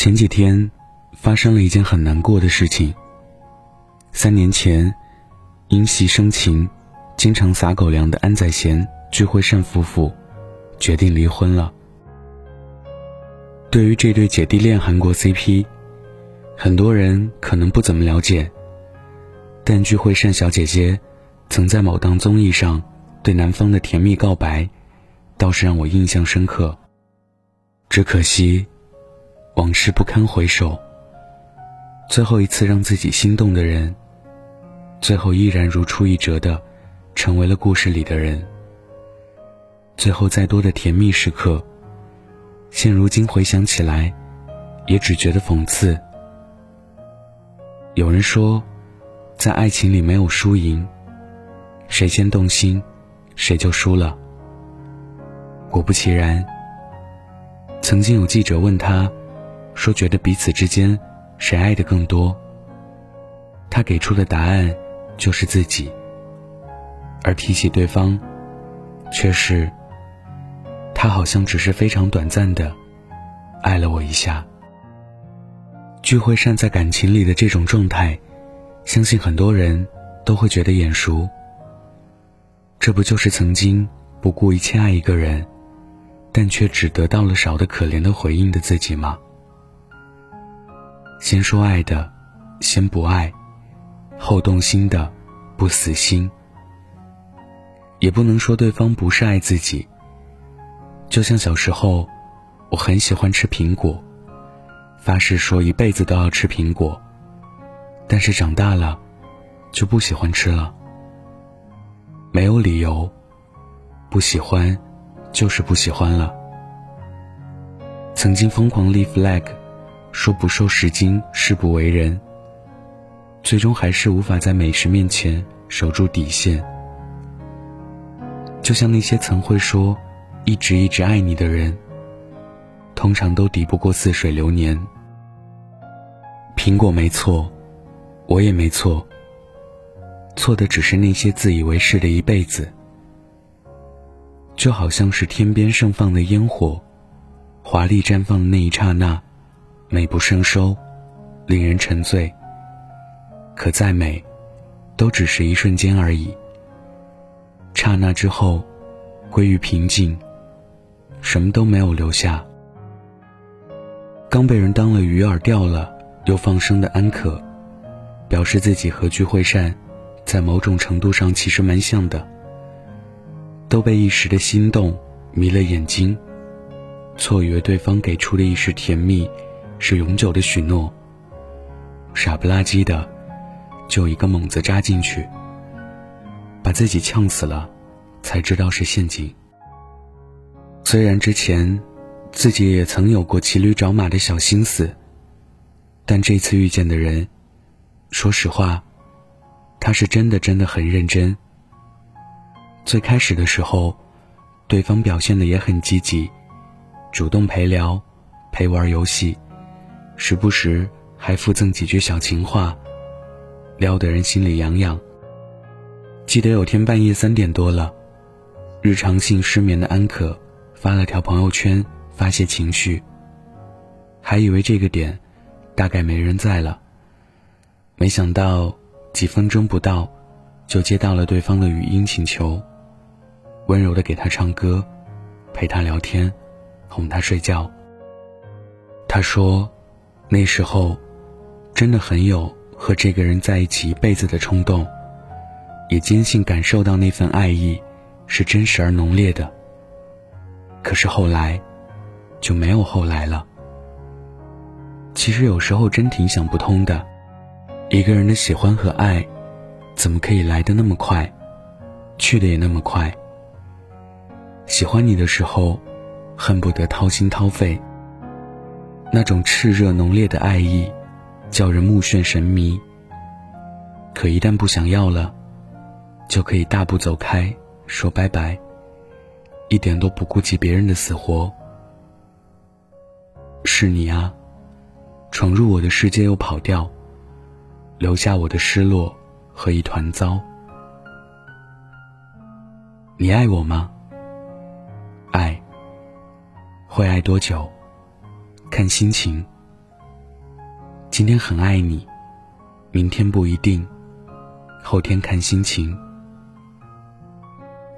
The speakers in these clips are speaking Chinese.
前几天发生了一件很难过的事情。三年前，因戏生情，经常撒狗粮的安宰贤、具惠善夫妇决定离婚了。对于这对姐弟恋韩国 CP，很多人可能不怎么了解，但具惠善小姐姐曾在某档综艺上对男方的甜蜜告白，倒是让我印象深刻。只可惜。往事不堪回首，最后一次让自己心动的人，最后依然如出一辙的，成为了故事里的人。最后再多的甜蜜时刻，现如今回想起来，也只觉得讽刺。有人说，在爱情里没有输赢，谁先动心，谁就输了。果不其然，曾经有记者问他。说觉得彼此之间谁爱的更多，他给出的答案就是自己，而提起对方，却是他好像只是非常短暂的爱了我一下。聚会善在感情里的这种状态，相信很多人都会觉得眼熟。这不就是曾经不顾一切爱一个人，但却只得到了少的可怜的回应的自己吗？先说爱的，先不爱；后动心的，不死心。也不能说对方不是爱自己。就像小时候，我很喜欢吃苹果，发誓说一辈子都要吃苹果。但是长大了，就不喜欢吃了。没有理由，不喜欢，就是不喜欢了。曾经疯狂立 flag。说不受时经，誓不为人。最终还是无法在美食面前守住底线。就像那些曾会说“一直一直爱你”的人，通常都抵不过似水流年。苹果没错，我也没错。错的只是那些自以为是的一辈子。就好像是天边盛放的烟火，华丽绽放的那一刹那。美不胜收，令人沉醉。可再美，都只是一瞬间而已。刹那之后，归于平静，什么都没有留下。刚被人当了鱼饵钓了又放生的安可，表示自己和聚会善，在某种程度上其实蛮像的。都被一时的心动迷了眼睛，错以为对方给出的一时甜蜜。是永久的许诺。傻不拉几的，就一个猛子扎进去，把自己呛死了，才知道是陷阱。虽然之前自己也曾有过骑驴找马的小心思，但这次遇见的人，说实话，他是真的真的很认真。最开始的时候，对方表现的也很积极，主动陪聊，陪玩游戏。时不时还附赠几句小情话，撩得人心里痒痒。记得有天半夜三点多了，日常性失眠的安可发了条朋友圈发泄情绪。还以为这个点大概没人在了，没想到几分钟不到，就接到了对方的语音请求，温柔的给他唱歌，陪他聊天，哄他睡觉。他说。那时候，真的很有和这个人在一起一辈子的冲动，也坚信感受到那份爱意是真实而浓烈的。可是后来，就没有后来了。其实有时候真挺想不通的，一个人的喜欢和爱，怎么可以来的那么快，去的也那么快？喜欢你的时候，恨不得掏心掏肺。那种炽热浓烈的爱意，叫人目眩神迷。可一旦不想要了，就可以大步走开，说拜拜，一点都不顾及别人的死活。是你啊，闯入我的世界又跑掉，留下我的失落和一团糟。你爱我吗？爱，会爱多久？看心情，今天很爱你，明天不一定，后天看心情。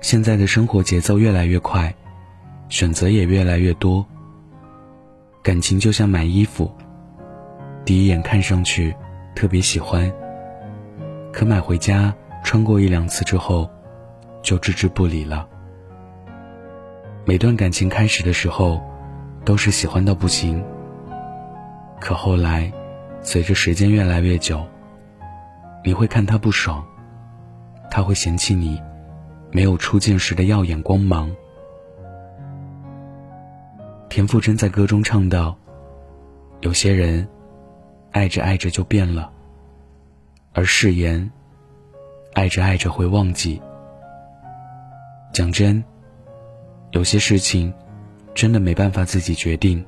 现在的生活节奏越来越快，选择也越来越多。感情就像买衣服，第一眼看上去特别喜欢，可买回家穿过一两次之后，就置之不理了。每段感情开始的时候，都是喜欢到不行，可后来，随着时间越来越久，你会看他不爽，他会嫌弃你。没有初见时的耀眼光芒。田馥甄在歌中唱道：“有些人，爱着爱着就变了。而誓言，爱着爱着会忘记。讲真，有些事情，真的没办法自己决定。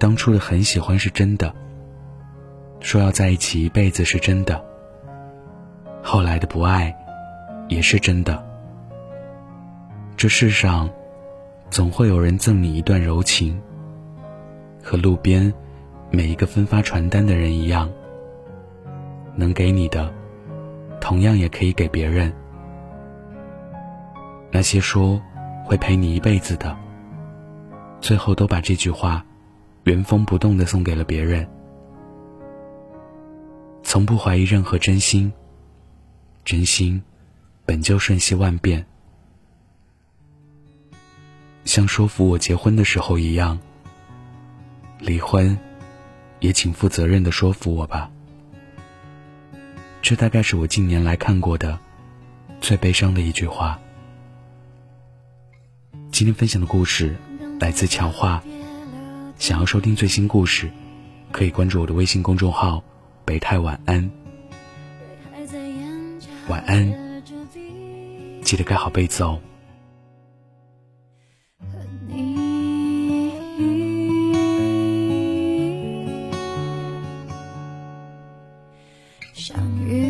当初的很喜欢是真的，说要在一起一辈子是真的。后来的不爱。”也是真的。这世上，总会有人赠你一段柔情，和路边每一个分发传单的人一样，能给你的，同样也可以给别人。那些说会陪你一辈子的，最后都把这句话原封不动的送给了别人，从不怀疑任何真心，真心。本就瞬息万变，像说服我结婚的时候一样。离婚，也请负责任的说服我吧。这大概是我近年来看过的最悲伤的一句话。今天分享的故事来自乔话。想要收听最新故事，可以关注我的微信公众号“北太晚安”。晚安。记得盖好被子哦。相遇，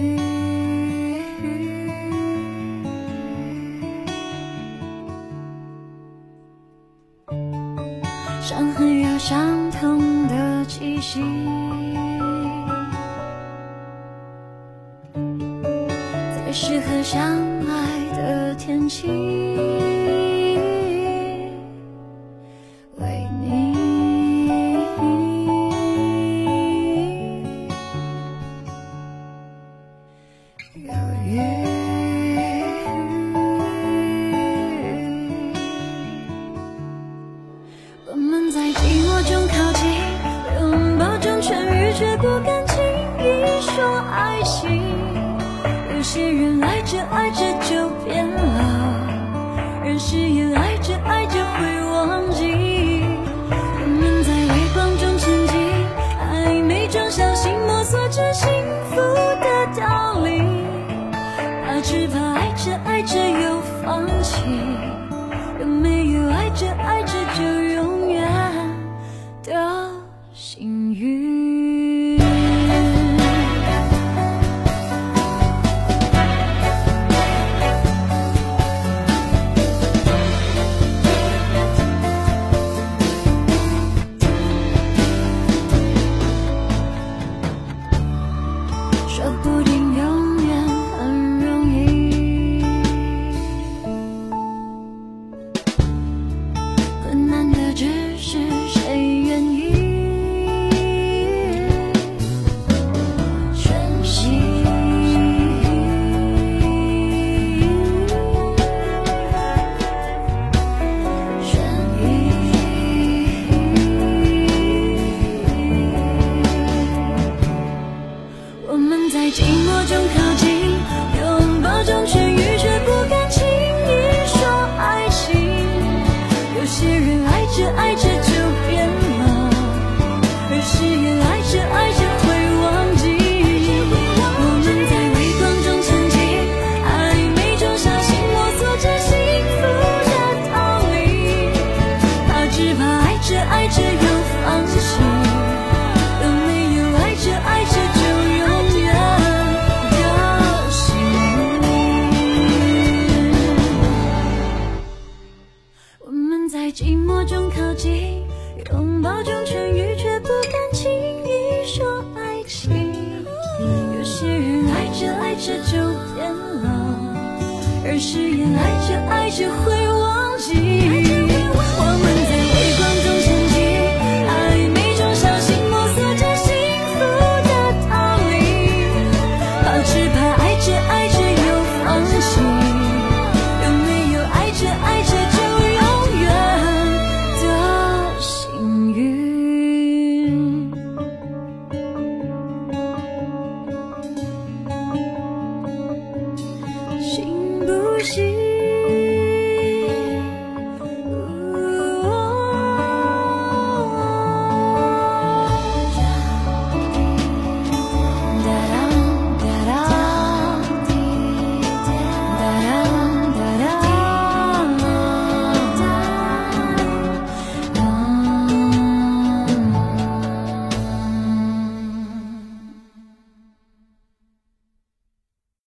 伤痕有相同的气息，在适合相爱。的天气。有些人爱着爱着就变了，人誓言爱着爱着会忘记，我们在微光中前进，暧昧中小心摸索着幸福的道理，怕只怕爱着爱着又放弃，没有爱着爱。着爱着又放弃有没有爱着爱着就永远的幸运我们在寂寞中靠近拥抱中痊愈却不敢轻易说爱情。有些人爱着爱着就变老而誓言爱着爱着会忘记。